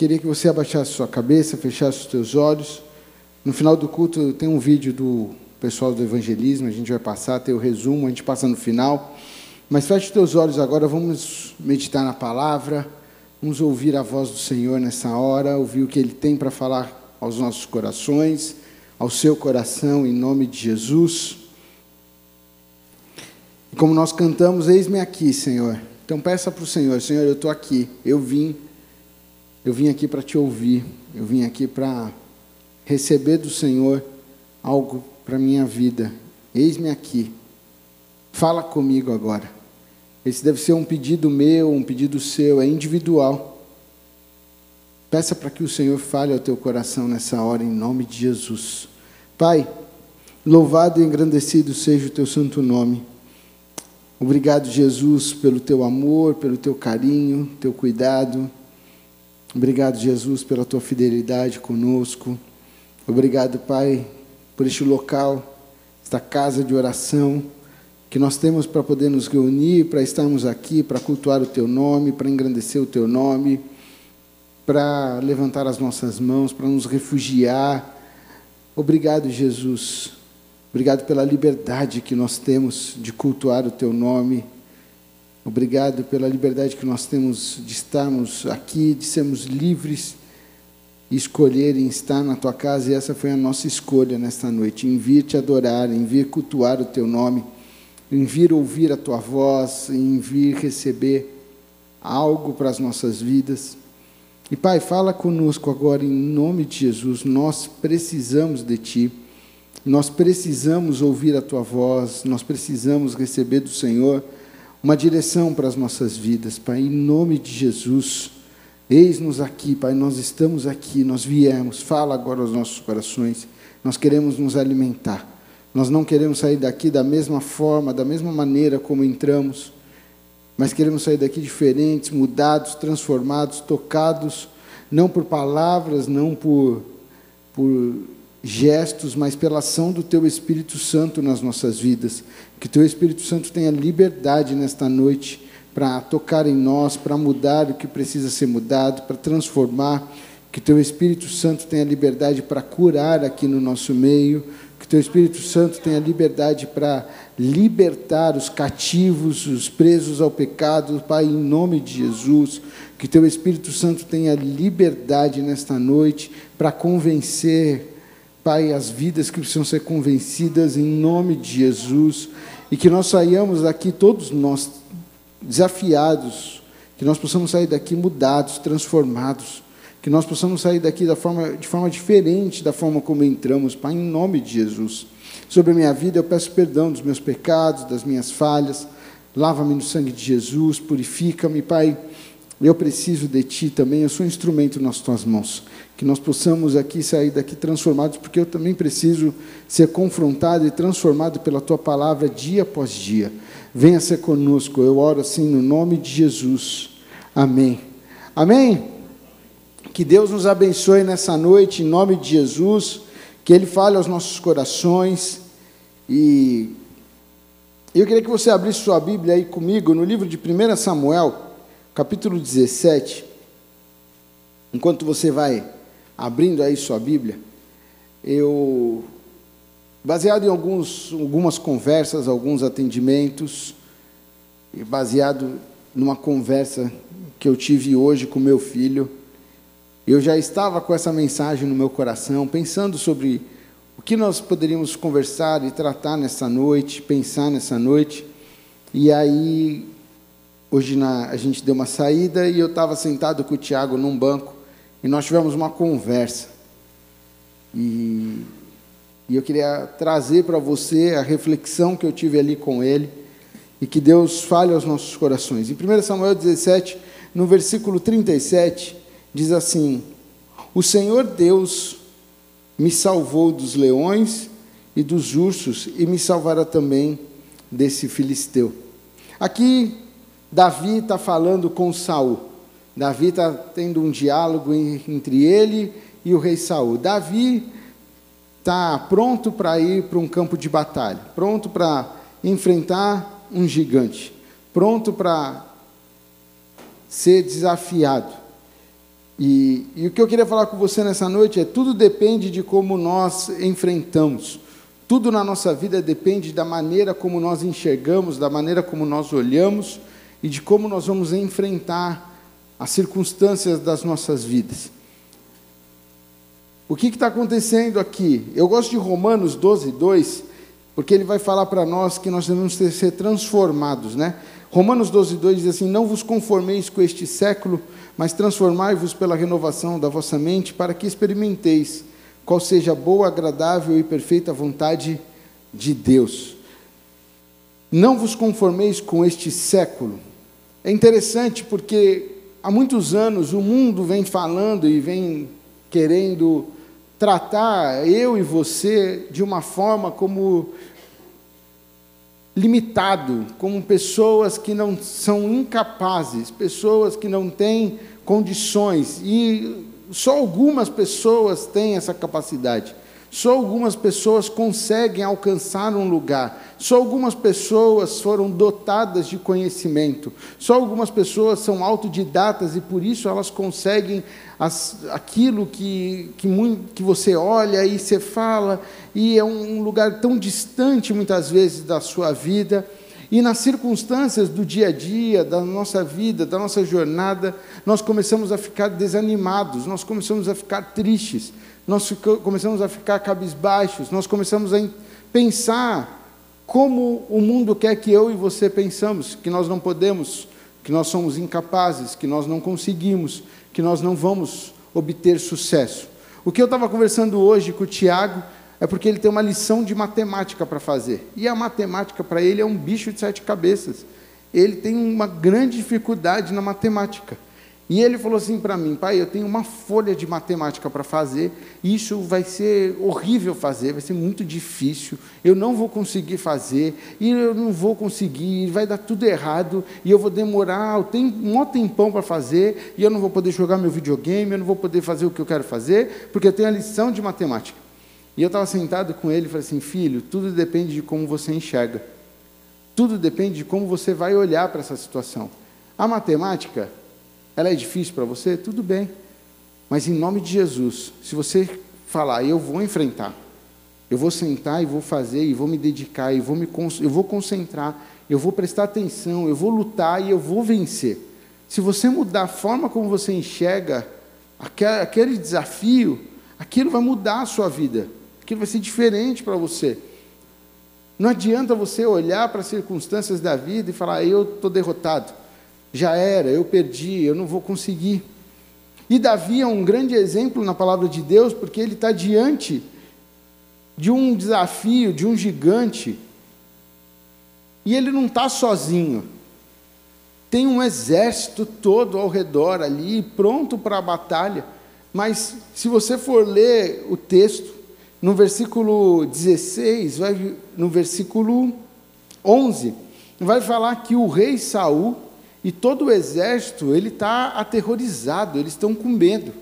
queria que você abaixasse sua cabeça, fechasse os teus olhos. No final do culto tem um vídeo do pessoal do evangelismo, a gente vai passar, tem o resumo, a gente passa no final. Mas feche os teus olhos agora, vamos meditar na palavra, vamos ouvir a voz do Senhor nessa hora, ouvir o que Ele tem para falar aos nossos corações, ao seu coração, em nome de Jesus. E como nós cantamos, eis-me aqui, Senhor. Então peça para o Senhor, Senhor, eu estou aqui, eu vim, eu vim aqui para te ouvir, eu vim aqui para receber do Senhor algo para minha vida. Eis-me aqui. Fala comigo agora. Esse deve ser um pedido meu, um pedido seu, é individual. Peça para que o Senhor fale ao teu coração nessa hora, em nome de Jesus. Pai, louvado e engrandecido seja o teu santo nome. Obrigado, Jesus, pelo teu amor, pelo teu carinho, teu cuidado. Obrigado, Jesus, pela tua fidelidade conosco. Obrigado, Pai, por este local, esta casa de oração que nós temos para poder nos reunir, para estarmos aqui, para cultuar o Teu nome, para engrandecer o Teu nome, para levantar as nossas mãos, para nos refugiar. Obrigado, Jesus. Obrigado pela liberdade que nós temos de cultuar o Teu nome. Obrigado pela liberdade que nós temos de estarmos aqui, de sermos livres escolherem estar na tua casa, e essa foi a nossa escolha nesta noite, em vir te adorar, em vir cultuar o teu nome, em vir ouvir a tua voz, em vir receber algo para as nossas vidas. E Pai, fala conosco agora em nome de Jesus, nós precisamos de Ti, nós precisamos ouvir a Tua voz, nós precisamos receber do Senhor uma direção para as nossas vidas, Pai, em nome de Jesus. Eis-nos aqui, Pai, nós estamos aqui, nós viemos. Fala agora aos nossos corações. Nós queremos nos alimentar. Nós não queremos sair daqui da mesma forma, da mesma maneira como entramos, mas queremos sair daqui diferentes, mudados, transformados, tocados, não por palavras, não por, por gestos, mas pela ação do Teu Espírito Santo nas nossas vidas. Que Teu Espírito Santo tenha liberdade nesta noite para tocar em nós, para mudar o que precisa ser mudado, para transformar, que teu Espírito Santo tenha liberdade para curar aqui no nosso meio, que teu Espírito Santo tenha liberdade para libertar os cativos, os presos ao pecado, Pai, em nome de Jesus, que teu Espírito Santo tenha liberdade nesta noite para convencer, Pai, as vidas que precisam ser convencidas em nome de Jesus, e que nós saiamos daqui todos nós desafiados, que nós possamos sair daqui mudados, transformados, que nós possamos sair daqui da forma, de forma diferente da forma como entramos, Pai, em nome de Jesus. Sobre a minha vida, eu peço perdão dos meus pecados, das minhas falhas, lava-me no sangue de Jesus, purifica-me, Pai. Eu preciso de Ti também, eu sou um instrumento nas Tuas mãos. Que nós possamos aqui sair daqui transformados, porque eu também preciso ser confrontado e transformado pela Tua palavra dia após dia. Venha ser conosco. Eu oro assim no nome de Jesus. Amém. Amém. Que Deus nos abençoe nessa noite, em nome de Jesus. Que Ele fale aos nossos corações. E eu queria que você abrisse sua Bíblia aí comigo no livro de 1 Samuel, capítulo 17. Enquanto você vai abrindo aí sua Bíblia, eu Baseado em alguns, algumas conversas, alguns atendimentos, e baseado numa conversa que eu tive hoje com meu filho, eu já estava com essa mensagem no meu coração, pensando sobre o que nós poderíamos conversar e tratar nessa noite, pensar nessa noite. E aí, hoje na, a gente deu uma saída e eu estava sentado com o Tiago num banco e nós tivemos uma conversa. E e eu queria trazer para você a reflexão que eu tive ali com ele e que Deus fale aos nossos corações. Em 1 Samuel 17, no versículo 37, diz assim: O Senhor Deus me salvou dos leões e dos ursos e me salvará também desse filisteu. Aqui Davi está falando com Saul. Davi está tendo um diálogo entre ele e o rei Saul. Davi está pronto para ir para um campo de batalha, pronto para enfrentar um gigante, pronto para ser desafiado. E, e o que eu queria falar com você nessa noite é: tudo depende de como nós enfrentamos. Tudo na nossa vida depende da maneira como nós enxergamos, da maneira como nós olhamos e de como nós vamos enfrentar as circunstâncias das nossas vidas. O que está acontecendo aqui? Eu gosto de Romanos 12, 2, porque ele vai falar para nós que nós devemos ser transformados, né? Romanos 12, 2 diz assim: Não vos conformeis com este século, mas transformai-vos pela renovação da vossa mente, para que experimenteis qual seja a boa, agradável e perfeita vontade de Deus. Não vos conformeis com este século. É interessante porque há muitos anos o mundo vem falando e vem querendo tratar eu e você de uma forma como limitado, como pessoas que não são incapazes, pessoas que não têm condições, e só algumas pessoas têm essa capacidade. Só algumas pessoas conseguem alcançar um lugar. Só algumas pessoas foram dotadas de conhecimento. Só algumas pessoas são autodidatas e por isso elas conseguem as, aquilo que, que, que você olha e você fala, e é um lugar tão distante muitas vezes da sua vida. E nas circunstâncias do dia a dia, da nossa vida, da nossa jornada, nós começamos a ficar desanimados, nós começamos a ficar tristes, nós começamos a ficar cabisbaixos, nós começamos a pensar como o mundo quer que eu e você pensamos, que nós não podemos, que nós somos incapazes, que nós não conseguimos, que nós não vamos obter sucesso. O que eu estava conversando hoje com o Tiago é porque ele tem uma lição de matemática para fazer. E a matemática para ele é um bicho de sete cabeças. Ele tem uma grande dificuldade na matemática. E ele falou assim para mim, pai, eu tenho uma folha de matemática para fazer, isso vai ser horrível fazer, vai ser muito difícil, eu não vou conseguir fazer, e eu não vou conseguir, vai dar tudo errado, e eu vou demorar um maior tempão para fazer, e eu não vou poder jogar meu videogame, eu não vou poder fazer o que eu quero fazer, porque eu tenho a lição de matemática. E eu estava sentado com ele e falei assim, filho, tudo depende de como você enxerga. Tudo depende de como você vai olhar para essa situação. A matemática, ela é difícil para você? Tudo bem. Mas em nome de Jesus, se você falar, eu vou enfrentar, eu vou sentar e vou fazer, e vou me dedicar, e vou me eu vou concentrar, eu vou prestar atenção, eu vou lutar e eu vou vencer. Se você mudar a forma como você enxerga aquele desafio, aquilo vai mudar a sua vida, aquilo vai ser diferente para você. Não adianta você olhar para as circunstâncias da vida e falar, eu estou derrotado já era, eu perdi, eu não vou conseguir. E Davi é um grande exemplo na palavra de Deus, porque ele está diante de um desafio, de um gigante, e ele não está sozinho. Tem um exército todo ao redor ali, pronto para a batalha. Mas se você for ler o texto, no versículo 16, vai, no versículo 11, vai falar que o rei Saul e todo o exército, ele está aterrorizado, eles estão com medo.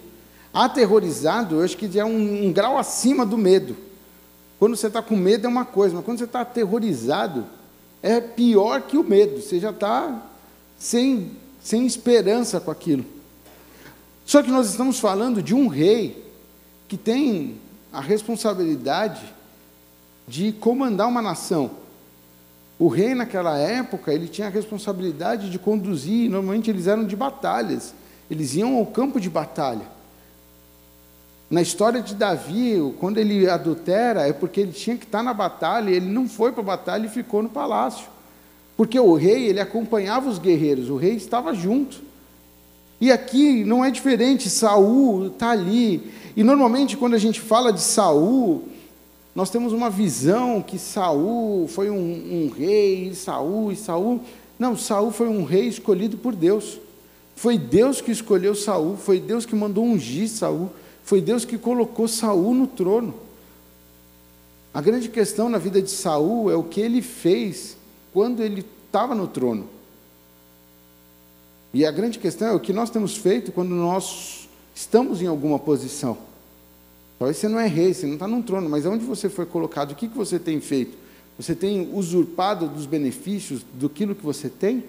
Aterrorizado, eu acho que é um, um grau acima do medo. Quando você está com medo é uma coisa, mas quando você está aterrorizado, é pior que o medo. Você já está sem, sem esperança com aquilo. Só que nós estamos falando de um rei que tem a responsabilidade de comandar uma nação. O rei naquela época, ele tinha a responsabilidade de conduzir, normalmente eles eram de batalhas, eles iam ao campo de batalha. Na história de Davi, quando ele adultera, é porque ele tinha que estar na batalha, ele não foi para a batalha e ficou no palácio. Porque o rei, ele acompanhava os guerreiros, o rei estava junto. E aqui não é diferente, Saul está ali. E normalmente quando a gente fala de Saul, nós temos uma visão que Saul foi um, um rei, Saul e Saul. Não, Saul foi um rei escolhido por Deus. Foi Deus que escolheu Saul, foi Deus que mandou ungir Saul, foi Deus que colocou Saul no trono. A grande questão na vida de Saul é o que ele fez quando ele estava no trono. E a grande questão é o que nós temos feito quando nós estamos em alguma posição. Talvez você não é rei, você não está num trono, mas onde você foi colocado, o que, que você tem feito? Você tem usurpado dos benefícios do que você tem?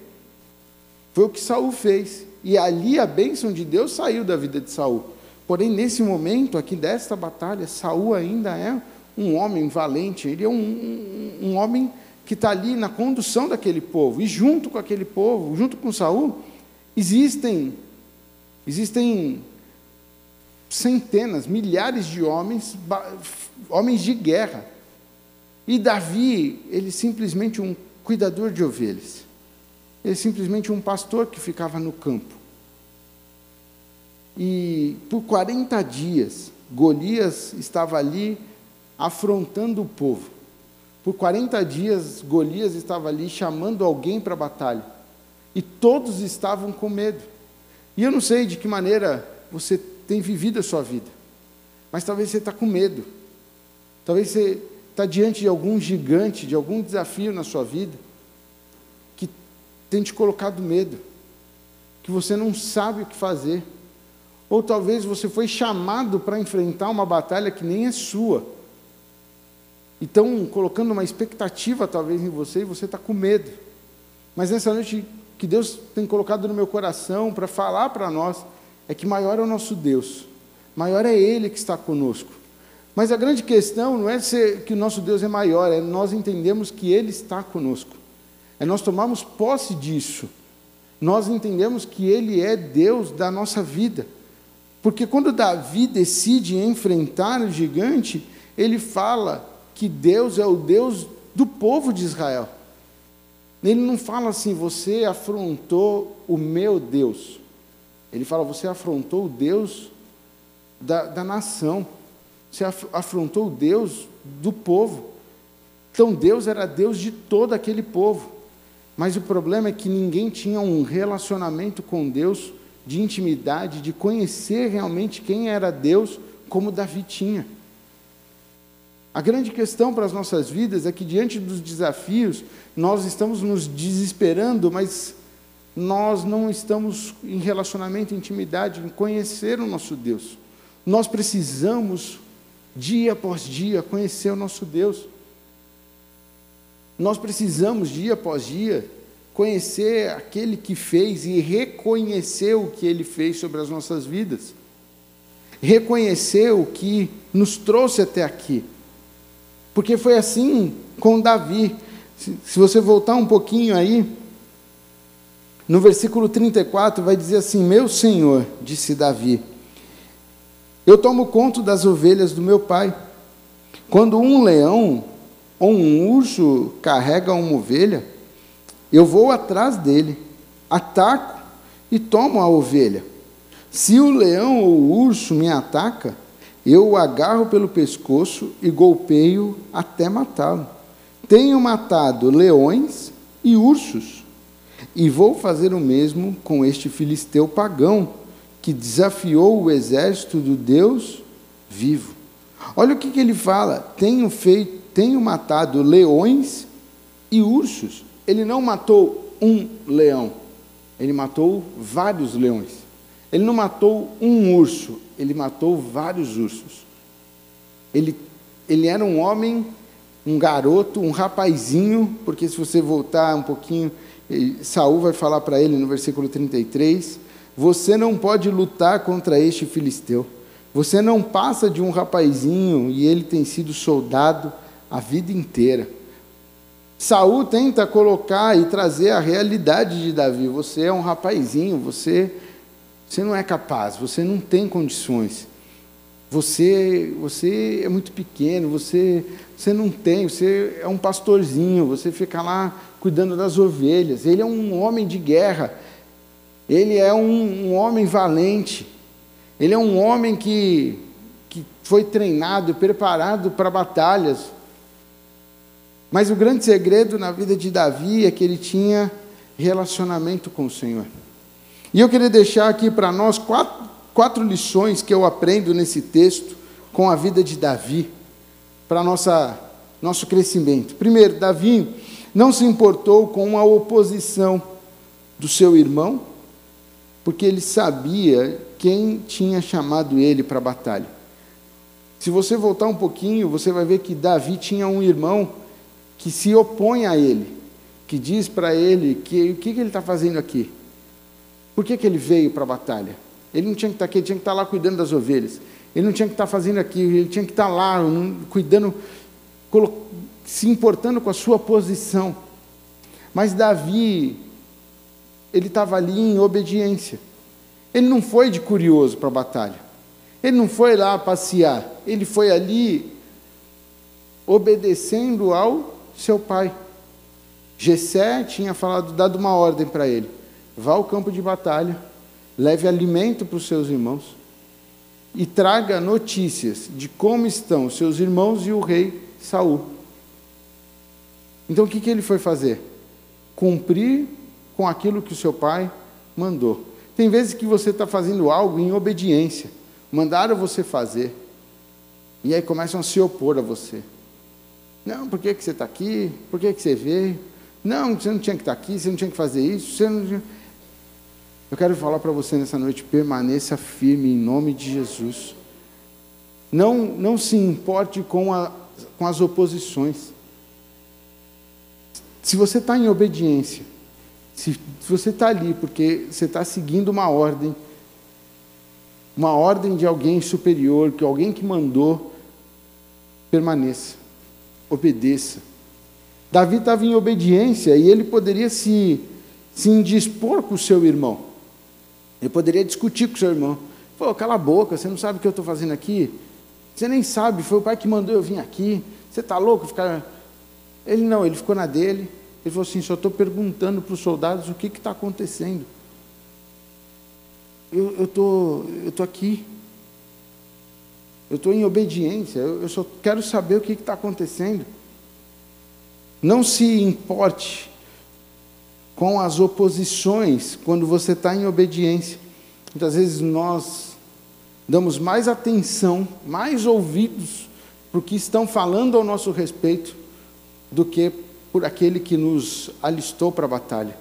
Foi o que Saul fez. e ali a bênção de Deus saiu da vida de Saul. Porém, nesse momento aqui desta batalha, Saul ainda é um homem valente, ele é um, um, um homem que está ali na condução daquele povo. E junto com aquele povo, junto com Saul, existem, existem centenas, milhares de homens, homens de guerra. E Davi, ele simplesmente um cuidador de ovelhas. Ele simplesmente um pastor que ficava no campo. E por 40 dias, Golias estava ali afrontando o povo. Por 40 dias, Golias estava ali chamando alguém para a batalha. E todos estavam com medo. E eu não sei de que maneira você tem vivido a sua vida, mas talvez você está com medo. Talvez você está diante de algum gigante, de algum desafio na sua vida, que tem te colocado medo, que você não sabe o que fazer. Ou talvez você foi chamado para enfrentar uma batalha que nem é sua. E estão colocando uma expectativa talvez em você e você está com medo. Mas nessa noite que Deus tem colocado no meu coração para falar para nós é que maior é o nosso Deus, maior é Ele que está conosco. Mas a grande questão não é ser que o nosso Deus é maior, é nós entendemos que Ele está conosco. É nós tomarmos posse disso. Nós entendemos que Ele é Deus da nossa vida. Porque quando Davi decide enfrentar o gigante, ele fala que Deus é o Deus do povo de Israel. Ele não fala assim, você afrontou o meu Deus. Ele fala, você afrontou o Deus da, da nação. Você afrontou o Deus do povo. Então Deus era Deus de todo aquele povo. Mas o problema é que ninguém tinha um relacionamento com Deus de intimidade, de conhecer realmente quem era Deus, como Davi tinha. A grande questão para as nossas vidas é que, diante dos desafios, nós estamos nos desesperando, mas nós não estamos em relacionamento, intimidade, em conhecer o nosso Deus. Nós precisamos, dia após dia, conhecer o nosso Deus. Nós precisamos, dia após dia, conhecer aquele que fez e reconhecer o que ele fez sobre as nossas vidas. Reconhecer o que nos trouxe até aqui. Porque foi assim com Davi. Se, você voltar um pouquinho aí, no versículo 34 vai dizer assim: Meu senhor, disse Davi, eu tomo conta das ovelhas do meu pai. Quando um leão ou um urso carrega uma ovelha, eu vou atrás dele, ataco e tomo a ovelha. Se o leão ou o urso me ataca, eu o agarro pelo pescoço e golpeio até matá-lo. Tenho matado leões e ursos, e vou fazer o mesmo com este filisteu pagão, que desafiou o exército do Deus vivo. Olha o que, que ele fala: tenho feito, tenho matado leões e ursos. Ele não matou um leão, ele matou vários leões. Ele não matou um urso, ele matou vários ursos. Ele, ele era um homem, um garoto, um rapazinho, porque se você voltar um pouquinho, Saul vai falar para ele no versículo 33, você não pode lutar contra este filisteu. Você não passa de um rapazinho e ele tem sido soldado a vida inteira. Saul tenta colocar e trazer a realidade de Davi. Você é um rapazinho, você você não é capaz, você não tem condições. Você, você é muito pequeno, você, você não tem, você é um pastorzinho, você fica lá cuidando das ovelhas. Ele é um homem de guerra, ele é um, um homem valente, ele é um homem que, que foi treinado, preparado para batalhas. Mas o grande segredo na vida de Davi é que ele tinha relacionamento com o Senhor. E eu queria deixar aqui para nós quatro, quatro lições que eu aprendo nesse texto com a vida de Davi, para nossa nosso crescimento. Primeiro, Davi não se importou com a oposição do seu irmão, porque ele sabia quem tinha chamado ele para a batalha. Se você voltar um pouquinho, você vai ver que Davi tinha um irmão que se opõe a ele, que diz para ele que o que, que ele está fazendo aqui? Por que, que ele veio para a batalha? Ele não tinha que estar aqui, ele tinha que estar lá cuidando das ovelhas. Ele não tinha que estar fazendo aquilo, ele tinha que estar lá cuidando, se importando com a sua posição. Mas Davi, ele estava ali em obediência. Ele não foi de curioso para a batalha. Ele não foi lá passear. Ele foi ali obedecendo ao seu pai. Gessé tinha falado, dado uma ordem para ele: vá ao campo de batalha, leve alimento para os seus irmãos e traga notícias de como estão os seus irmãos e o rei Saul. Então o que, que ele foi fazer? Cumprir com aquilo que o seu pai mandou. Tem vezes que você está fazendo algo em obediência, mandaram você fazer, e aí começam a se opor a você. Não, por que, que você está aqui? Por que, que você veio? Não, você não tinha que estar aqui, você não tinha que fazer isso, você não Eu quero falar para você nessa noite, permaneça firme em nome de Jesus. Não, não se importe com, a, com as oposições. Se você está em obediência, se, se você está ali porque você está seguindo uma ordem, uma ordem de alguém superior, que alguém que mandou, permaneça, obedeça. Davi estava em obediência e ele poderia se, se indispor com o seu irmão. Ele poderia discutir com seu irmão. Pô, cala a boca, você não sabe o que eu estou fazendo aqui? Você nem sabe, foi o pai que mandou eu vir aqui. Você está louco? Ficar... Ele não, ele ficou na dele. Ele falou assim: só estou perguntando para os soldados o que está acontecendo. Eu estou eu tô aqui. Eu estou em obediência. Eu, eu, só quero saber o que está acontecendo. Não se importe com as oposições quando você está em obediência. Muitas vezes nós damos mais atenção, mais ouvidos para o que estão falando ao nosso respeito do que por aquele que nos alistou para a batalha,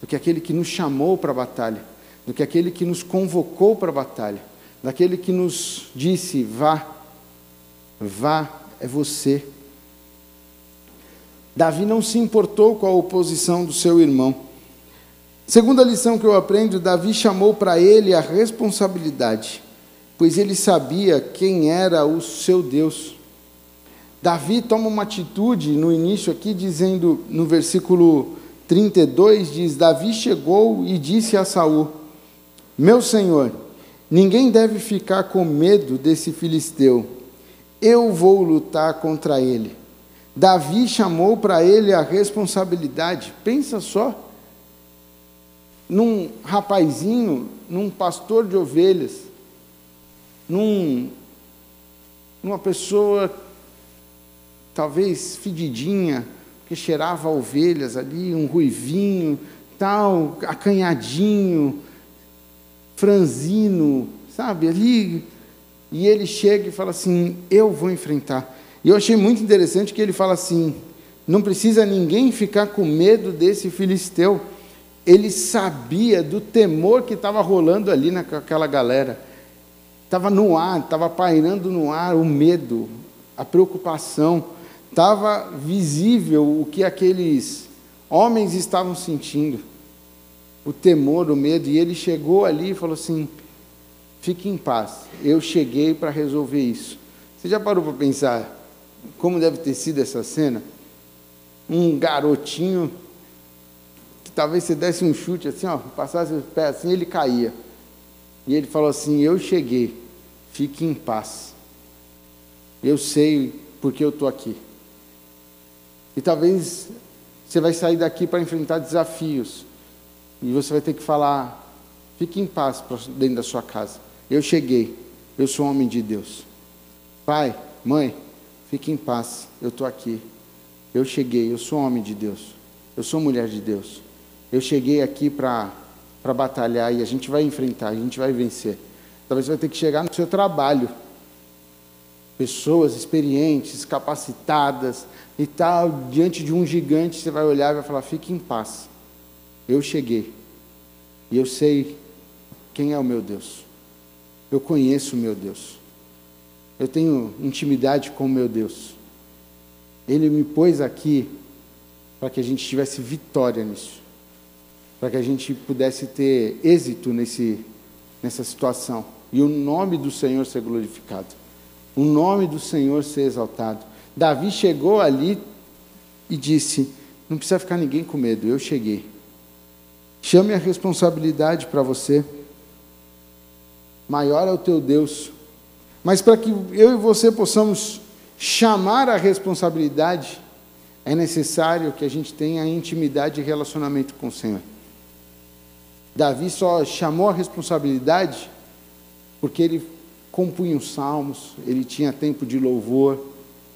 do que aquele que nos chamou para a batalha, do que aquele que nos convocou para a batalha, daquele que nos disse: vá, vá, é você. Davi não se importou com a oposição do seu irmão. Segunda lição que eu aprendo, Davi chamou para ele a responsabilidade, pois ele sabia quem era o seu Deus. Davi toma uma atitude no início aqui, dizendo, no versículo 32, diz: Davi chegou e disse a Saul: Meu senhor, ninguém deve ficar com medo desse filisteu. Eu vou lutar contra ele. Davi chamou para ele a responsabilidade. Pensa só, num rapazinho, num pastor de ovelhas, num, numa pessoa talvez fedidinha, que cheirava ovelhas ali, um ruivinho, tal, acanhadinho, franzino, sabe, ali. E ele chega e fala assim: Eu vou enfrentar. E eu achei muito interessante que ele fala assim: Não precisa ninguém ficar com medo desse filisteu. Ele sabia do temor que estava rolando ali naquela galera. Estava no ar, estava pairando no ar o medo, a preocupação estava visível o que aqueles homens estavam sentindo, o temor, o medo, e ele chegou ali e falou assim: fique em paz, eu cheguei para resolver isso. Você já parou para pensar como deve ter sido essa cena? Um garotinho que talvez você desse um chute assim, ó, passasse o pé assim, ele caía. E ele falou assim: Eu cheguei, fique em paz. Eu sei porque eu estou aqui. E talvez você vai sair daqui para enfrentar desafios. E você vai ter que falar: fique em paz dentro da sua casa. Eu cheguei, eu sou homem de Deus. Pai, mãe, fique em paz, eu estou aqui. Eu cheguei, eu sou homem de Deus. Eu sou mulher de Deus. Eu cheguei aqui para batalhar e a gente vai enfrentar, a gente vai vencer. Talvez você vai ter que chegar no seu trabalho pessoas experientes, capacitadas e tal, diante de um gigante, você vai olhar e vai falar: fique em paz. Eu cheguei. E eu sei quem é o meu Deus. Eu conheço o meu Deus. Eu tenho intimidade com o meu Deus. Ele me pôs aqui para que a gente tivesse vitória nisso. para que a gente pudesse ter êxito nesse, nessa situação e o nome do Senhor ser glorificado, o nome do Senhor ser exaltado. Davi chegou ali e disse: Não precisa ficar ninguém com medo, eu cheguei. Chame a responsabilidade para você. Maior é o teu Deus. Mas para que eu e você possamos chamar a responsabilidade, é necessário que a gente tenha intimidade e relacionamento com o Senhor. Davi só chamou a responsabilidade porque ele compunha os salmos, ele tinha tempo de louvor,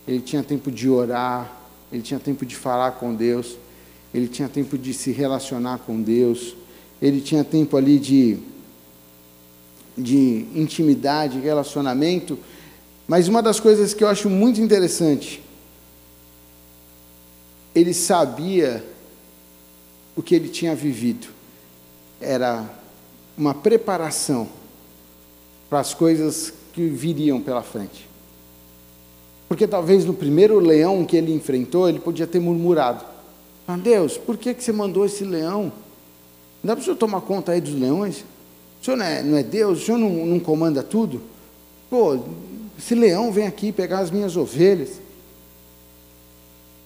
ele tinha tempo de orar, ele tinha tempo de falar com Deus, ele tinha tempo de se relacionar com Deus, ele tinha tempo ali de, de intimidade, relacionamento. Mas uma das coisas que eu acho muito interessante, ele sabia o que ele tinha vivido, era uma preparação para as coisas que viriam pela frente. Porque talvez no primeiro leão que ele enfrentou, ele podia ter murmurado: ah, Deus, por que, que você mandou esse leão? Não dá para o senhor tomar conta aí dos leões? O senhor não é, não é Deus? O senhor não, não comanda tudo? Pô, esse leão vem aqui pegar as minhas ovelhas.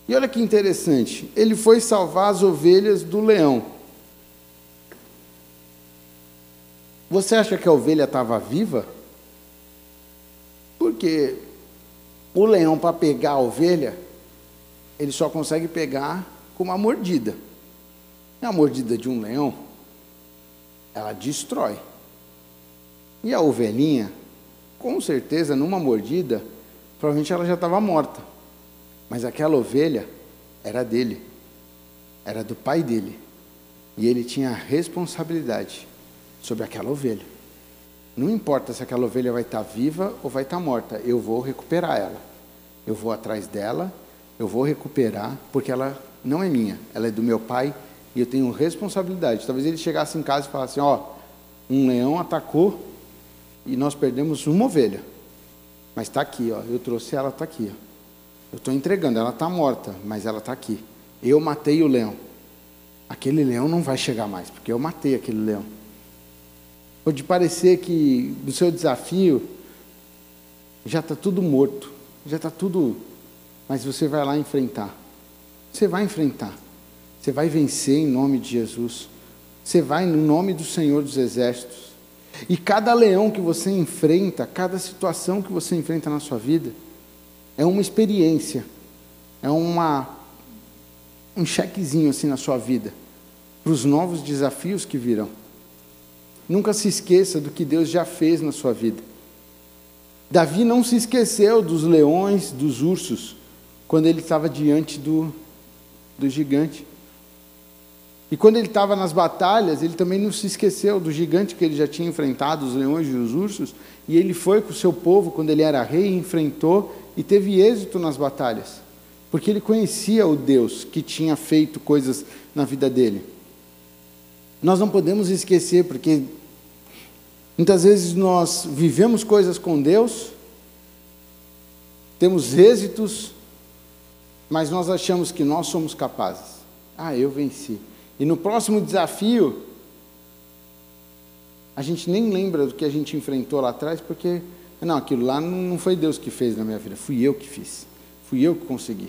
E olha que interessante, ele foi salvar as ovelhas do leão. Você acha que a ovelha estava viva? Porque o leão, para pegar a ovelha, ele só consegue pegar com uma mordida. E a mordida de um leão, ela destrói. E a ovelhinha, com certeza, numa mordida, provavelmente ela já estava morta. Mas aquela ovelha era dele, era do pai dele. E ele tinha a responsabilidade sobre aquela ovelha. Não importa se aquela ovelha vai estar viva ou vai estar morta, eu vou recuperar ela. Eu vou atrás dela, eu vou recuperar, porque ela não é minha, ela é do meu pai e eu tenho responsabilidade. Talvez ele chegasse em casa e falasse: Ó, um leão atacou e nós perdemos uma ovelha, mas está aqui, ó, eu trouxe ela, está aqui. Ó. Eu estou entregando, ela está morta, mas ela está aqui. Eu matei o leão. Aquele leão não vai chegar mais, porque eu matei aquele leão. Pode parecer que no seu desafio já está tudo morto, já está tudo. Mas você vai lá enfrentar. Você vai enfrentar. Você vai vencer em nome de Jesus. Você vai no nome do Senhor dos Exércitos. E cada leão que você enfrenta, cada situação que você enfrenta na sua vida, é uma experiência, é uma, um chequezinho assim na sua vida, para os novos desafios que virão. Nunca se esqueça do que Deus já fez na sua vida. Davi não se esqueceu dos leões, dos ursos, quando ele estava diante do, do gigante. E quando ele estava nas batalhas, ele também não se esqueceu do gigante que ele já tinha enfrentado, os leões e os ursos, e ele foi com o seu povo, quando ele era rei, enfrentou e teve êxito nas batalhas, porque ele conhecia o Deus que tinha feito coisas na vida dele. Nós não podemos esquecer, porque Muitas vezes nós vivemos coisas com Deus, temos êxitos, mas nós achamos que nós somos capazes. Ah, eu venci. E no próximo desafio, a gente nem lembra do que a gente enfrentou lá atrás, porque, não, aquilo lá não foi Deus que fez na minha vida, fui eu que fiz, fui eu que consegui.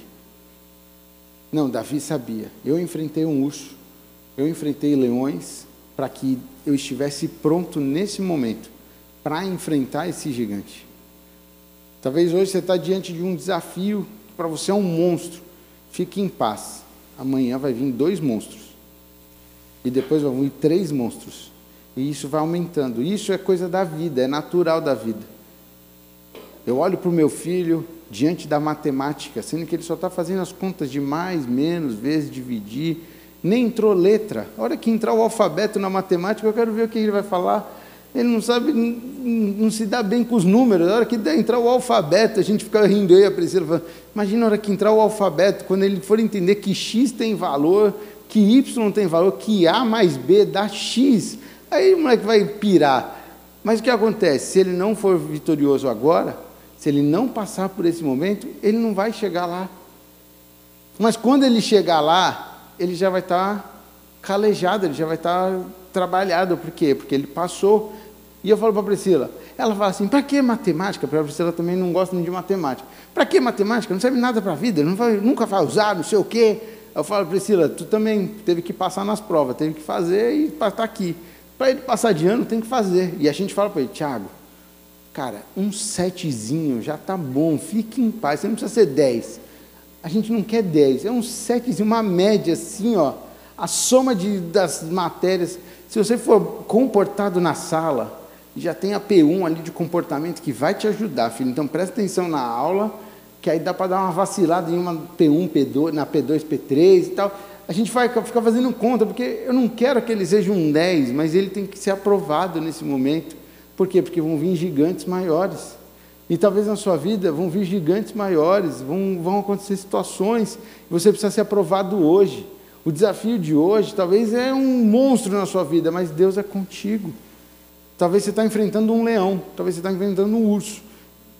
Não, Davi sabia. Eu enfrentei um urso, eu enfrentei leões, para que eu estivesse pronto nesse momento para enfrentar esse gigante. Talvez hoje você está diante de um desafio que para você é um monstro. Fique em paz. Amanhã vai vir dois monstros. E depois vão vir três monstros. E isso vai aumentando. Isso é coisa da vida, é natural da vida. Eu olho para o meu filho diante da matemática, sendo que ele só está fazendo as contas de mais, menos, vezes, dividir nem entrou letra. A hora que entrar o alfabeto na matemática, eu quero ver o que ele vai falar. Ele não sabe, não, se dá bem com os números. A hora que entrar o alfabeto, a gente fica rindo aí, a Priscila falando, imagina a hora que entrar o alfabeto, quando ele for entender que X tem valor, que Y tem valor, que A mais B dá X. Aí o moleque vai pirar. Mas o que acontece? Se ele não for vitorioso agora, se ele não passar por esse momento, ele não vai chegar lá. Mas quando ele chegar lá, ele já vai estar calejado, ele já vai estar trabalhado. Por quê? Porque ele passou. E eu falo para a Priscila, ela fala assim, para que matemática? Porque a Priscila também não gosta de matemática. Para que matemática? Não serve nada para a vida, não vai, nunca vai usar, não sei o quê. Eu falo, Priscila, tu também teve que passar nas provas, teve que fazer e estar tá aqui. Para ele passar de ano, tem que fazer. E a gente fala para ele, Tiago, cara, um setezinho já tá bom, fique em paz, você não precisa ser dez. A gente não quer dez, é um setezinho, uma média assim, ó. A soma de, das matérias. Se você for comportado na sala, já tem a P1 ali de comportamento que vai te ajudar, filho. Então presta atenção na aula, que aí dá para dar uma vacilada em uma P1, P2, na P2, P3 e tal. A gente vai ficar fazendo conta, porque eu não quero que ele seja um 10, mas ele tem que ser aprovado nesse momento. Por quê? Porque vão vir gigantes maiores. E talvez na sua vida vão vir gigantes maiores, vão, vão acontecer situações, você precisa ser aprovado hoje. O desafio de hoje talvez é um monstro na sua vida, mas Deus é contigo. Talvez você está enfrentando um leão, talvez você está enfrentando um urso.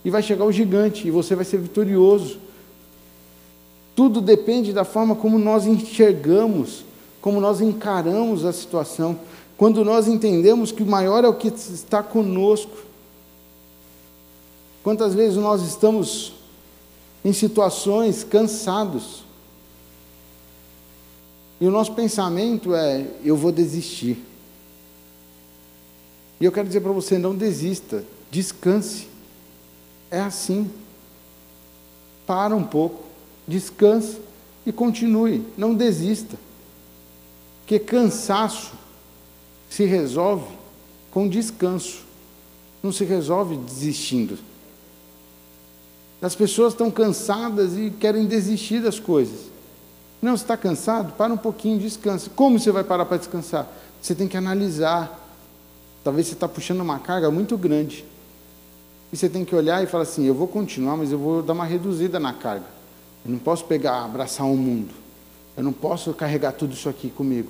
E vai chegar o gigante e você vai ser vitorioso. Tudo depende da forma como nós enxergamos, como nós encaramos a situação. Quando nós entendemos que o maior é o que está conosco. Quantas vezes nós estamos em situações cansados e o nosso pensamento é: eu vou desistir. E eu quero dizer para você: não desista, descanse. É assim. Para um pouco, descanse e continue, não desista. Porque cansaço se resolve com descanso, não se resolve desistindo. As pessoas estão cansadas e querem desistir das coisas. Não, está cansado? Para um pouquinho, descansa. Como você vai parar para descansar? Você tem que analisar Talvez você está puxando uma carga muito grande. E você tem que olhar e falar assim: eu vou continuar, mas eu vou dar uma reduzida na carga. Eu não posso pegar, abraçar o mundo. Eu não posso carregar tudo isso aqui comigo.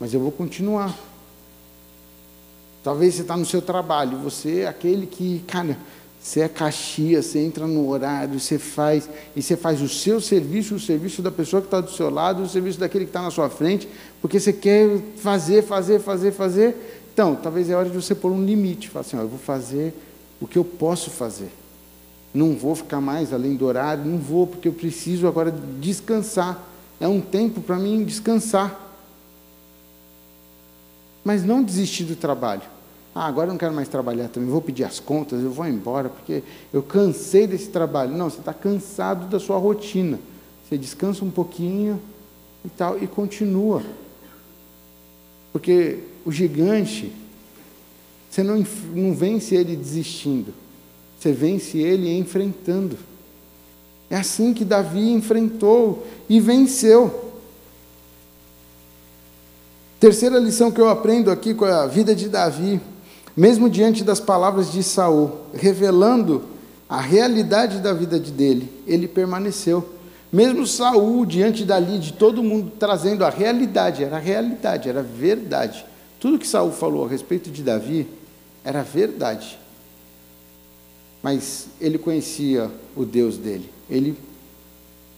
Mas eu vou continuar. Talvez você está no seu trabalho, você é aquele que, cara, você é caxias, você entra no horário, você faz, e você faz o seu serviço, o serviço da pessoa que está do seu lado, o serviço daquele que está na sua frente, porque você quer fazer, fazer, fazer, fazer, então, talvez é hora de você pôr um limite. Falar assim, ó, eu vou fazer o que eu posso fazer. Não vou ficar mais além do horário, não vou, porque eu preciso agora descansar. É um tempo para mim descansar. Mas não desistir do trabalho. Ah, agora eu não quero mais trabalhar também, vou pedir as contas, eu vou embora, porque eu cansei desse trabalho. Não, você está cansado da sua rotina. Você descansa um pouquinho e tal, e continua. Porque o gigante, você não, não vence ele desistindo, você vence ele enfrentando. É assim que Davi enfrentou e venceu. Terceira lição que eu aprendo aqui com a vida de Davi, mesmo diante das palavras de Saul, revelando a realidade da vida dele, ele permaneceu. Mesmo Saul, diante dali, de todo mundo trazendo a realidade, era a realidade, era a verdade. Tudo que Saul falou a respeito de Davi era verdade. Mas ele conhecia o Deus dele. Ele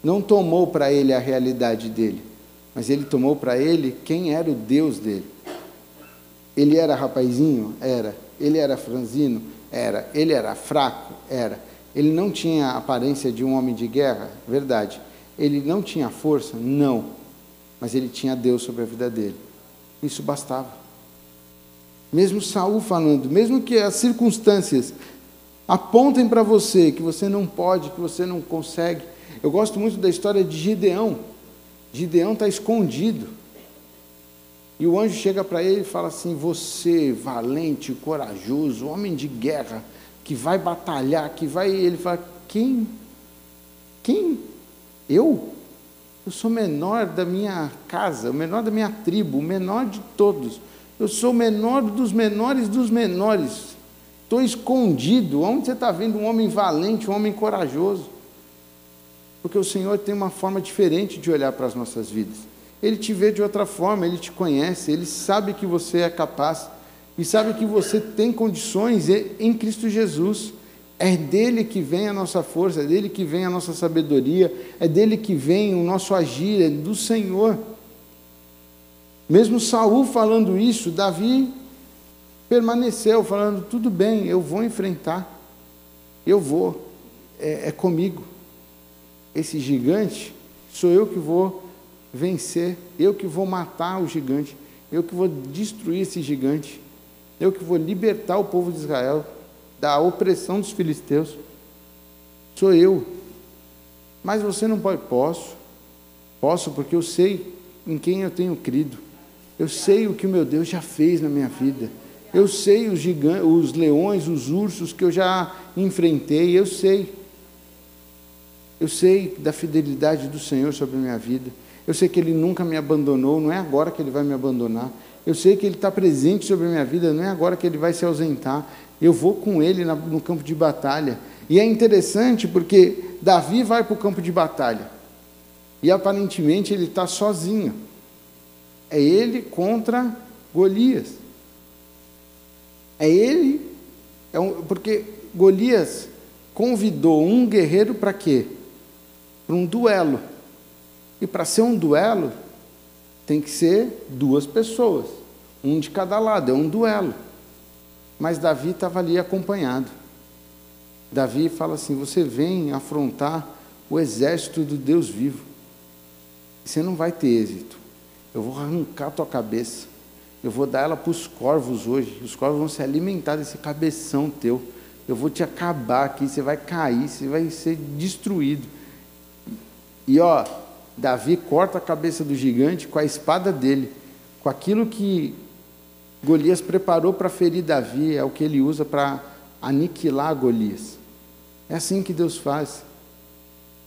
não tomou para ele a realidade dele, mas ele tomou para ele quem era o Deus dele. Ele era rapazinho? Era. Ele era franzino? Era. Ele era fraco? Era. Ele não tinha a aparência de um homem de guerra? Verdade. Ele não tinha força? Não. Mas ele tinha Deus sobre a vida dele. Isso bastava. Mesmo Saul falando, mesmo que as circunstâncias apontem para você que você não pode, que você não consegue. Eu gosto muito da história de Gideão. Gideão está escondido. E o anjo chega para ele e fala assim: Você, valente, corajoso, homem de guerra, que vai batalhar, que vai. Ele fala: Quem? Quem? Eu? Eu sou menor da minha casa, o menor da minha tribo, o menor de todos. Eu sou menor dos menores dos menores. Estou escondido. Onde você está vendo um homem valente, um homem corajoso? Porque o Senhor tem uma forma diferente de olhar para as nossas vidas. Ele te vê de outra forma, ele te conhece, ele sabe que você é capaz e sabe que você tem condições em Cristo Jesus. É dele que vem a nossa força, é dele que vem a nossa sabedoria, é dele que vem o nosso agir, é do Senhor. Mesmo Saul falando isso, Davi permaneceu falando: tudo bem, eu vou enfrentar, eu vou, é, é comigo. Esse gigante sou eu que vou vencer, eu que vou matar o gigante, eu que vou destruir esse gigante, eu que vou libertar o povo de Israel da opressão dos filisteus. Sou eu. Mas você não pode, posso, posso porque eu sei em quem eu tenho crido. Eu sei o que o meu Deus já fez na minha vida. Eu sei os, gigantes, os leões, os ursos que eu já enfrentei, eu sei. Eu sei da fidelidade do Senhor sobre a minha vida. Eu sei que Ele nunca me abandonou, não é agora que Ele vai me abandonar. Eu sei que Ele está presente sobre a minha vida, não é agora que Ele vai se ausentar. Eu vou com Ele no campo de batalha. E é interessante porque Davi vai para o campo de batalha. E aparentemente ele está sozinho. É ele contra Golias. É ele, é um, porque Golias convidou um guerreiro para quê? Para um duelo. E para ser um duelo, tem que ser duas pessoas, um de cada lado, é um duelo. Mas Davi estava ali acompanhado. Davi fala assim: Você vem afrontar o exército do Deus vivo. Você não vai ter êxito. Eu vou arrancar a tua cabeça. Eu vou dar ela para os corvos hoje. Os corvos vão se alimentar desse cabeção teu. Eu vou te acabar aqui. Você vai cair, você vai ser destruído. E ó, Davi corta a cabeça do gigante com a espada dele, com aquilo que Golias preparou para ferir Davi, é o que ele usa para aniquilar Golias. É assim que Deus faz.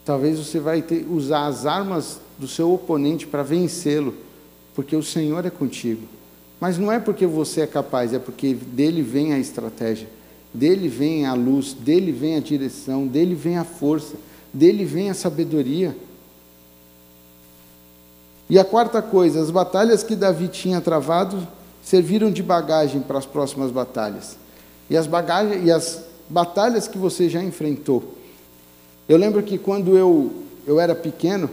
Talvez você vai ter, usar as armas do seu oponente para vencê-lo, porque o Senhor é contigo. Mas não é porque você é capaz, é porque dele vem a estratégia, dele vem a luz, dele vem a direção, dele vem a força, dele vem a sabedoria. E a quarta coisa, as batalhas que Davi tinha travado serviram de bagagem para as próximas batalhas. E as, bagagens, e as batalhas que você já enfrentou. Eu lembro que quando eu, eu era pequeno,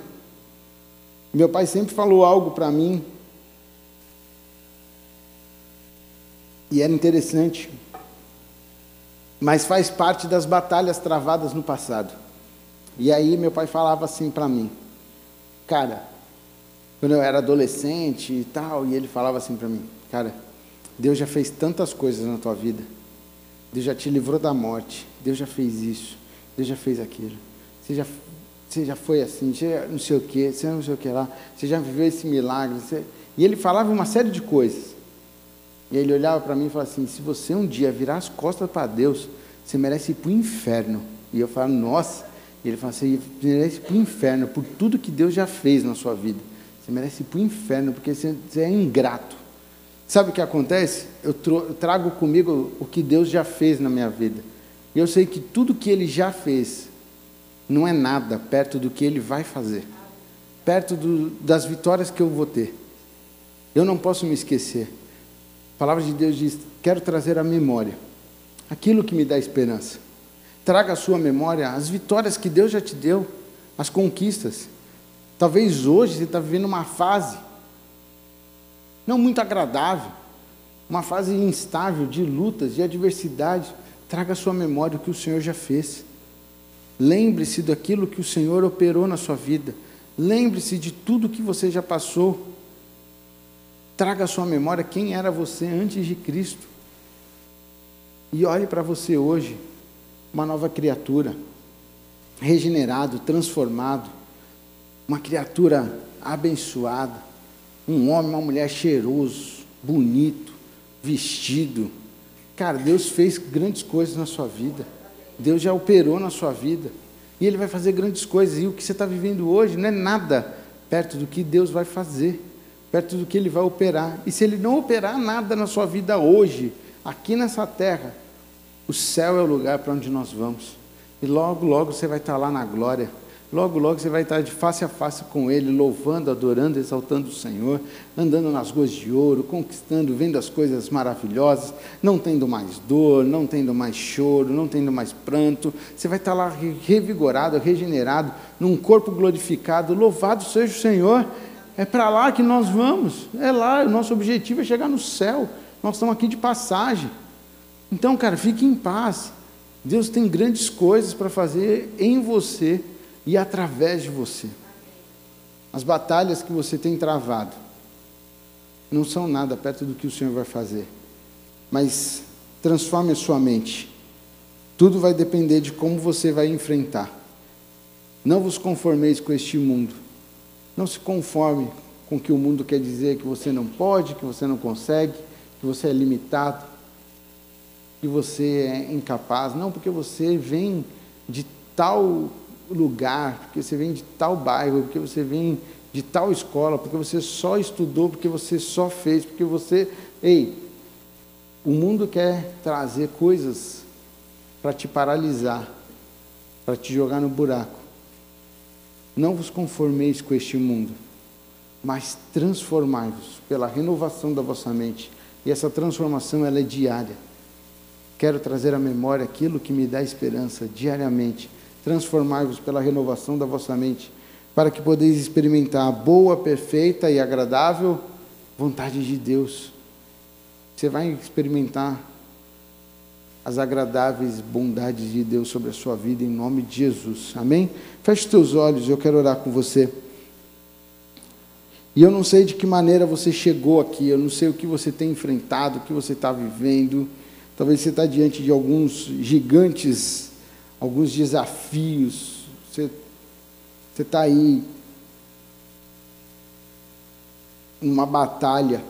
meu pai sempre falou algo para mim E era interessante, mas faz parte das batalhas travadas no passado. E aí meu pai falava assim para mim, cara, quando eu era adolescente e tal, e ele falava assim para mim, cara, Deus já fez tantas coisas na tua vida. Deus já te livrou da morte. Deus já fez isso. Deus já fez aquilo. Você já, você já foi assim, você já não sei o que, você não sei o que lá. Você já viveu esse milagre. Você... E ele falava uma série de coisas. E ele olhava para mim e falava assim: se você um dia virar as costas para Deus, você merece ir para o inferno. E eu falava: nossa. E ele falava assim: você merece ir para o inferno por tudo que Deus já fez na sua vida. Você merece ir para o inferno porque você, você é ingrato. Sabe o que acontece? Eu trago comigo o que Deus já fez na minha vida. E eu sei que tudo que Ele já fez não é nada perto do que Ele vai fazer, perto do, das vitórias que eu vou ter. Eu não posso me esquecer. A palavra de Deus diz: Quero trazer à memória aquilo que me dá esperança. Traga à sua memória as vitórias que Deus já te deu, as conquistas. Talvez hoje você está vivendo uma fase não muito agradável, uma fase instável de lutas, de adversidades. Traga à sua memória o que o Senhor já fez. Lembre-se daquilo que o Senhor operou na sua vida. Lembre-se de tudo que você já passou. Traga à sua memória quem era você antes de Cristo. E olhe para você hoje, uma nova criatura, regenerado, transformado, uma criatura abençoada, um homem, uma mulher cheiroso, bonito, vestido. Cara, Deus fez grandes coisas na sua vida. Deus já operou na sua vida. E Ele vai fazer grandes coisas. E o que você está vivendo hoje não é nada perto do que Deus vai fazer perto do que ele vai operar. E se ele não operar nada na sua vida hoje, aqui nessa terra, o céu é o lugar para onde nós vamos. E logo, logo você vai estar lá na glória. Logo, logo você vai estar de face a face com Ele, louvando, adorando, exaltando o Senhor, andando nas ruas de ouro, conquistando, vendo as coisas maravilhosas, não tendo mais dor, não tendo mais choro, não tendo mais pranto. Você vai estar lá revigorado, regenerado, num corpo glorificado. Louvado seja o Senhor É para lá que nós vamos. É lá, o nosso objetivo é chegar no céu. Nós estamos aqui de passagem. Então, cara, fique em paz. Deus tem grandes coisas para fazer em você e através de você. As batalhas que você tem travado não são nada perto do que o Senhor vai fazer. Mas transforme a sua mente. Tudo vai depender de como você vai enfrentar. Não vos conformeis com este mundo. Não se conforme com o que o mundo quer dizer que você não pode, que você não consegue, que você é limitado, que você é incapaz. Não, porque você vem de tal lugar, porque você vem de tal bairro, porque você vem de tal escola, porque você só estudou, porque você só fez, porque você. Ei, o mundo quer trazer coisas para te paralisar, para te jogar no buraco. Não vos conformeis com este mundo, mas transformai-vos pela renovação da vossa mente. E essa transformação ela é diária. Quero trazer à memória aquilo que me dá esperança diariamente. Transformai-vos pela renovação da vossa mente para que podeis experimentar a boa, perfeita e agradável vontade de Deus. Você vai experimentar as agradáveis bondades de Deus sobre a sua vida em nome de Jesus. Amém? Feche teus olhos, eu quero orar com você. E eu não sei de que maneira você chegou aqui, eu não sei o que você tem enfrentado, o que você está vivendo. Talvez você está diante de alguns gigantes, alguns desafios. Você está aí numa batalha.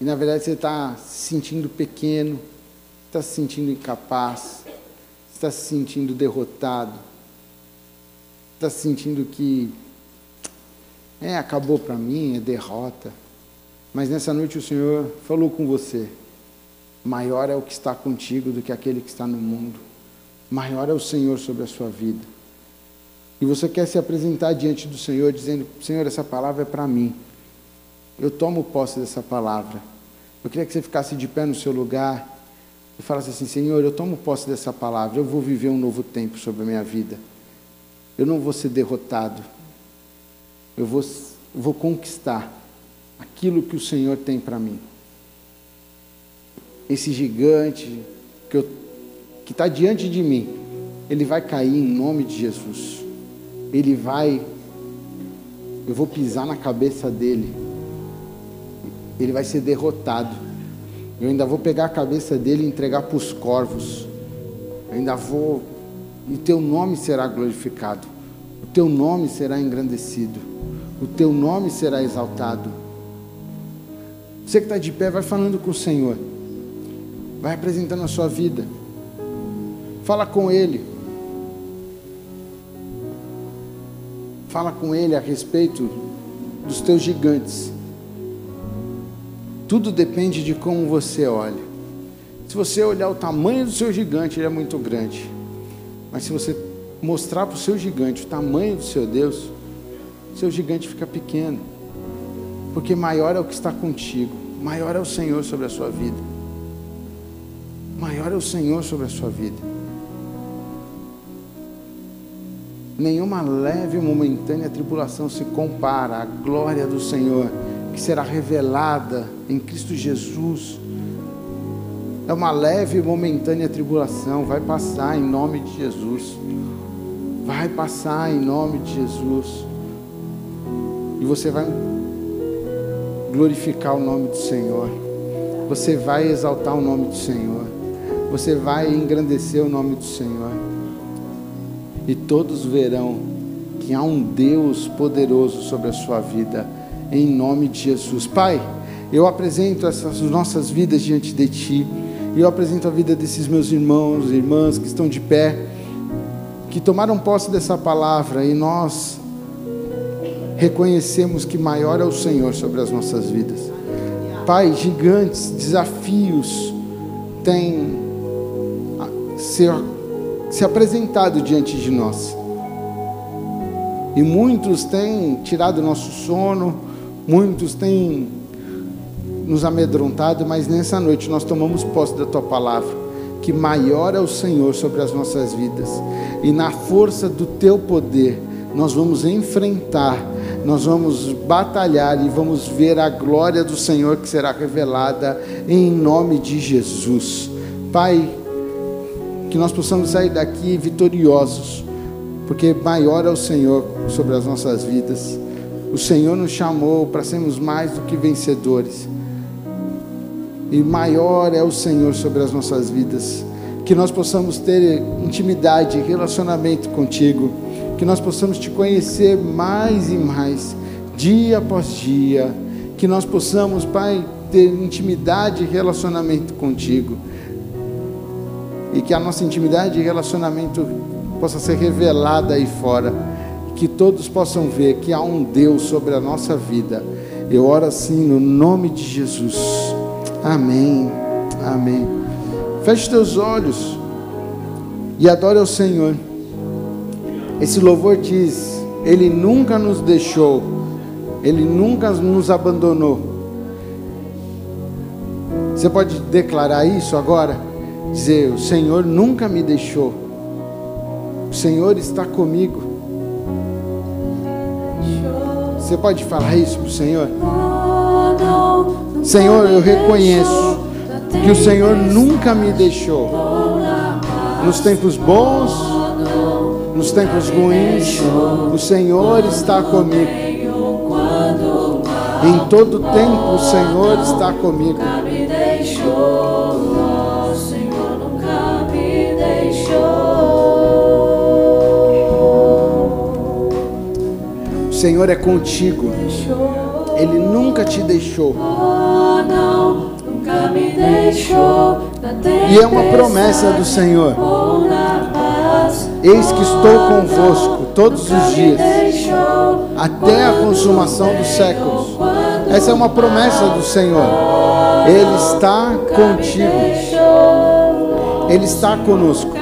E na verdade você está se sentindo pequeno, está se sentindo incapaz, está se sentindo derrotado, está se sentindo que é, acabou para mim, é derrota. Mas nessa noite o Senhor falou com você: maior é o que está contigo do que aquele que está no mundo, maior é o Senhor sobre a sua vida e você quer se apresentar diante do Senhor dizendo: Senhor, essa palavra é para mim. Eu tomo posse dessa palavra. Eu queria que você ficasse de pé no seu lugar e falasse assim: Senhor, eu tomo posse dessa palavra. Eu vou viver um novo tempo sobre a minha vida. Eu não vou ser derrotado. Eu vou, vou conquistar aquilo que o Senhor tem para mim. Esse gigante que está diante de mim, ele vai cair em nome de Jesus ele vai, eu vou pisar na cabeça dele, ele vai ser derrotado. Eu ainda vou pegar a cabeça dele e entregar para os corvos. Eu ainda vou, e teu nome será glorificado, o teu nome será engrandecido, o teu nome será exaltado. Você que está de pé, vai falando com o Senhor, vai apresentando a sua vida, fala com Ele. Fala com ele a respeito dos teus gigantes. Tudo depende de como você olha. Se você olhar o tamanho do seu gigante, ele é muito grande. Mas se você mostrar para o seu gigante o tamanho do seu Deus, seu gigante fica pequeno. Porque maior é o que está contigo, maior é o Senhor sobre a sua vida. Maior é o Senhor sobre a sua vida. nenhuma leve e momentânea tribulação se compara à glória do Senhor, que será revelada em Cristo Jesus. É uma leve e momentânea tribulação, vai passar em nome de Jesus. Vai passar em nome de Jesus. E você vai glorificar o nome do Senhor. Você vai exaltar o nome do Senhor. Você vai engrandecer o nome do Senhor e todos verão que há um Deus poderoso sobre a sua vida, em nome de Jesus. Pai, eu apresento essas nossas vidas diante de Ti, e eu apresento a vida desses meus irmãos e irmãs que estão de pé, que tomaram posse dessa palavra, e nós reconhecemos que maior é o Senhor sobre as nossas vidas. Pai, gigantes, desafios têm se se apresentado diante de nós. E muitos têm tirado nosso sono, muitos têm nos amedrontado, mas nessa noite nós tomamos posse da tua palavra, que maior é o Senhor sobre as nossas vidas, e na força do teu poder nós vamos enfrentar nós vamos batalhar e vamos ver a glória do Senhor que será revelada em nome de Jesus. Pai, que nós possamos sair daqui vitoriosos, porque maior é o Senhor sobre as nossas vidas. O Senhor nos chamou para sermos mais do que vencedores. E maior é o Senhor sobre as nossas vidas. Que nós possamos ter intimidade, relacionamento contigo. Que nós possamos te conhecer mais e mais, dia após dia. Que nós possamos, Pai, ter intimidade e relacionamento contigo. E que a nossa intimidade e relacionamento possa ser revelada aí fora que todos possam ver que há um Deus sobre a nossa vida. Eu oro assim no nome de Jesus. Amém. Amém. Feche teus olhos e adore ao Senhor. Esse louvor diz: Ele nunca nos deixou, Ele nunca nos abandonou. Você pode declarar isso agora? Dizer: O Senhor nunca me deixou, o Senhor está comigo. Você pode falar isso para o Senhor? Senhor, eu reconheço que o Senhor nunca me deixou. Nos tempos bons, nos tempos ruins, o Senhor está comigo. Em todo tempo, o Senhor está comigo. Senhor é contigo. Ele nunca te deixou. E é uma promessa do Senhor. Eis que estou convosco todos os dias, até a consumação dos séculos. Essa é uma promessa do Senhor. Ele está contigo. Ele está conosco.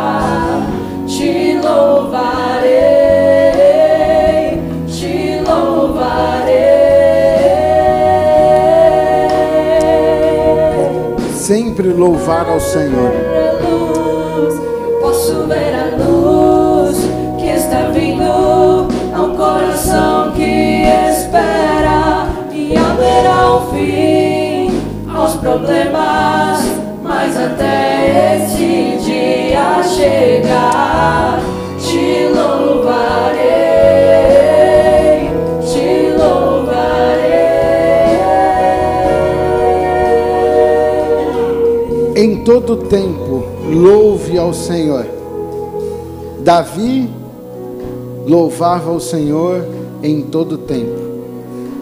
sempre louvar ao Senhor. Posso ver a luz que está vindo ao coração que espera e haverá um fim aos problemas, mas até esse dia chegar, te louvarei. Todo tempo, louve ao Senhor. Davi louvava o Senhor em todo tempo.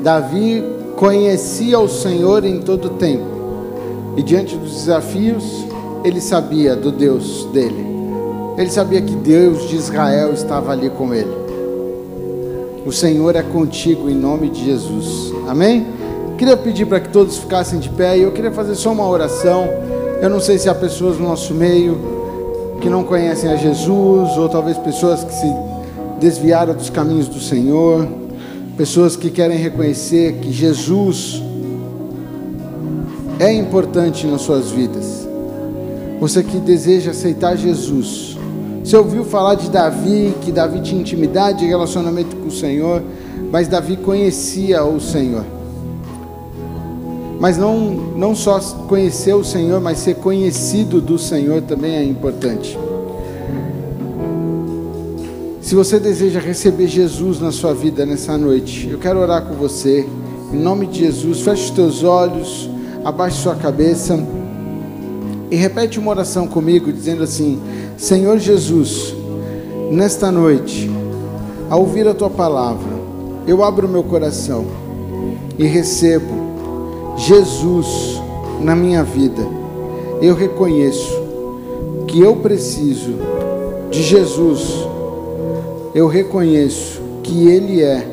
Davi conhecia o Senhor em todo tempo. E diante dos desafios, ele sabia do Deus dele. Ele sabia que Deus de Israel estava ali com ele. O Senhor é contigo em nome de Jesus. Amém? Queria pedir para que todos ficassem de pé e eu queria fazer só uma oração. Eu não sei se há pessoas no nosso meio que não conhecem a Jesus, ou talvez pessoas que se desviaram dos caminhos do Senhor, pessoas que querem reconhecer que Jesus é importante nas suas vidas. Você que deseja aceitar Jesus, você ouviu falar de Davi, que Davi tinha intimidade e relacionamento com o Senhor, mas Davi conhecia o Senhor mas não, não só conhecer o Senhor, mas ser conhecido do Senhor também é importante. Se você deseja receber Jesus na sua vida nessa noite, eu quero orar com você. Em nome de Jesus, feche os teus olhos, abaixe sua cabeça e repete uma oração comigo, dizendo assim: Senhor Jesus, nesta noite, ao ouvir a tua palavra, eu abro meu coração e recebo Jesus na minha vida, eu reconheço que eu preciso de Jesus, eu reconheço que Ele é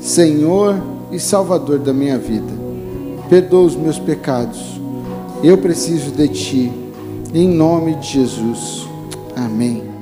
Senhor e Salvador da minha vida. Perdoa os meus pecados, Eu preciso de Ti. Em nome de Jesus. Amém.